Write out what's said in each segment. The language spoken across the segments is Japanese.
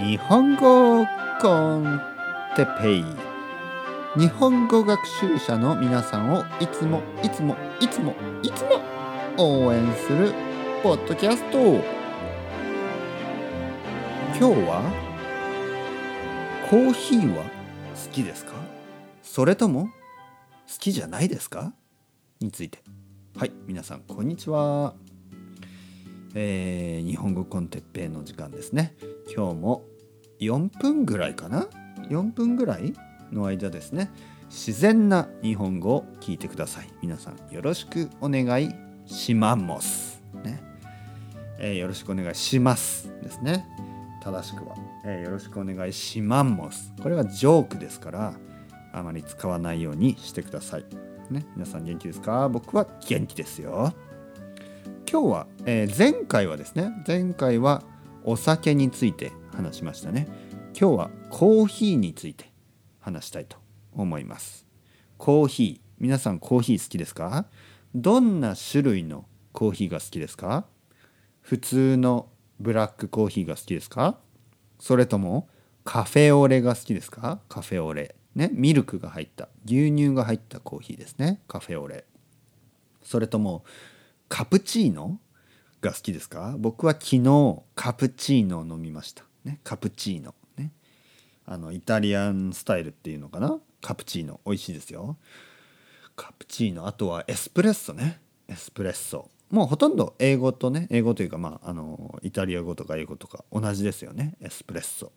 日本語コンテペイ。日本語学習者の皆さんをいつもいつもいつもいつも応援するポッドキャスト。今日はコーヒーは好きですか？それとも好きじゃないですか？について。はい皆さんこんにちは。えー、日本語コンテッペイの時間ですね。今日も4分ぐらいかな？4分ぐらいの間ですね。自然な日本語を聞いてください。皆さんよろしくお願いしますね、えー、よろしくお願いしますですね。正しくは、えー、よろしくお願いしマンモスこれはジョークですからあまり使わないようにしてください。ね。皆さん元気ですか？僕は元気ですよ。今日は、えー、前回はですね前回はお酒について話しましたね。今日はコーヒーについて話したいと思います。コーヒー皆さんコーヒー好きですか？どんな種類のコーヒーが好きですか？普通のブラックコーヒーが好きですか？それともカフェオレが好きですか？カフェオレ。ねミルクが入った牛乳が入ったコーヒーですね。カフェオレ。それともカプチーノが好きですか？僕は昨日カプチーノを飲みました。ね、カプチーノ。ね。あの、イタリアンスタイルっていうのかな？カプチーノ。美味しいですよ。カプチーノ。あとはエスプレッソね。エスプレッソ。もうほとんど英語とね、英語というか、まあ、あの、イタリア語とか英語とか同じですよね。エスプレッソ。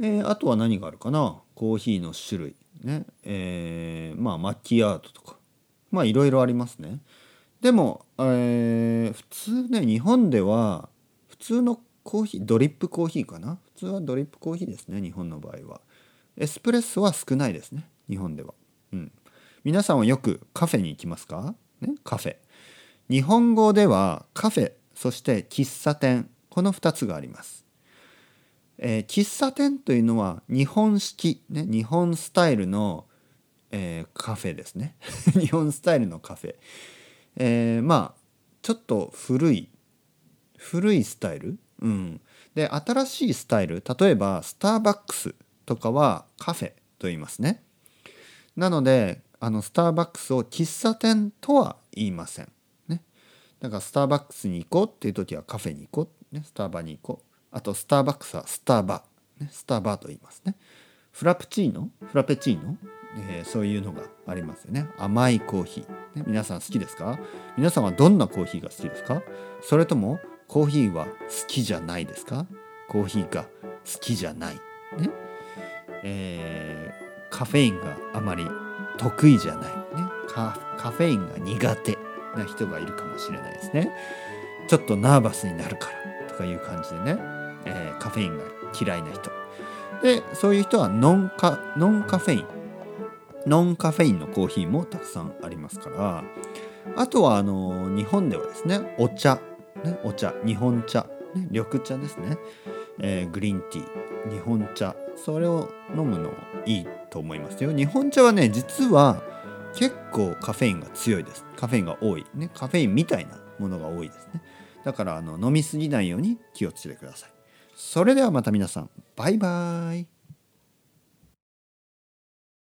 えー、あとは何があるかな？コーヒーの種類。ね。えー、まあ、マッキアートとか。まあ、いろいろありますね。でも、えー、普通ね日本では普通のコーヒードリップコーヒーかな？普通はドリップコーヒーですね日本の場合は。エスプレッソは少ないですね日本では。うん。皆さんはよくカフェに行きますか？ね？カフェ。日本語ではカフェそして喫茶店。この2つがあります。えー、喫茶店というのは日本式、ね、日本スタイルの、えー、カフェですね。日本スタイルのカフェ。えー、まあちょっと古い古いスタイル、うん、で新しいスタイル？例えばスターバックスとかはカフェと言いますね。なのであのスターバックスを喫茶店とは言いません。ね。だからスターバックスに行こうっていう時はカフェに行こう、ね、スターバに行こう。あとスターバックスはスターバー、ね、スターバーと言いますね。フラプチーノ？フラペチーノ？えー、そういうのがありますよね。甘いコーヒー、ね、皆さん好きですか？皆さんはどんなコーヒーが好きですか？それともコーヒーは好きじゃないですか？コーヒーが好きじゃない、ね。えー、カフェインがあまり得意じゃない、ね、カフェインが苦手な人がいるかもしれないですね。ちょっとナーバスになるから。とかいう感じでね、えー、カフェインが嫌いな人。でそういう人はノンカノンカフェイン。ノンカフェインのコーヒーもたくさんありますからあとはあの日本ではですねお茶、ね、お茶日本茶、ね、緑茶ですね、えー、グリーンティー日本茶それを飲むのいいと思いますよ。日本茶はね実は結構カフェインが強いです。カフェインが多い。ねカフェインみたいなものが多いですね。だからあの飲みすぎないように気をつけてください。それではまた皆さんバイバーイ。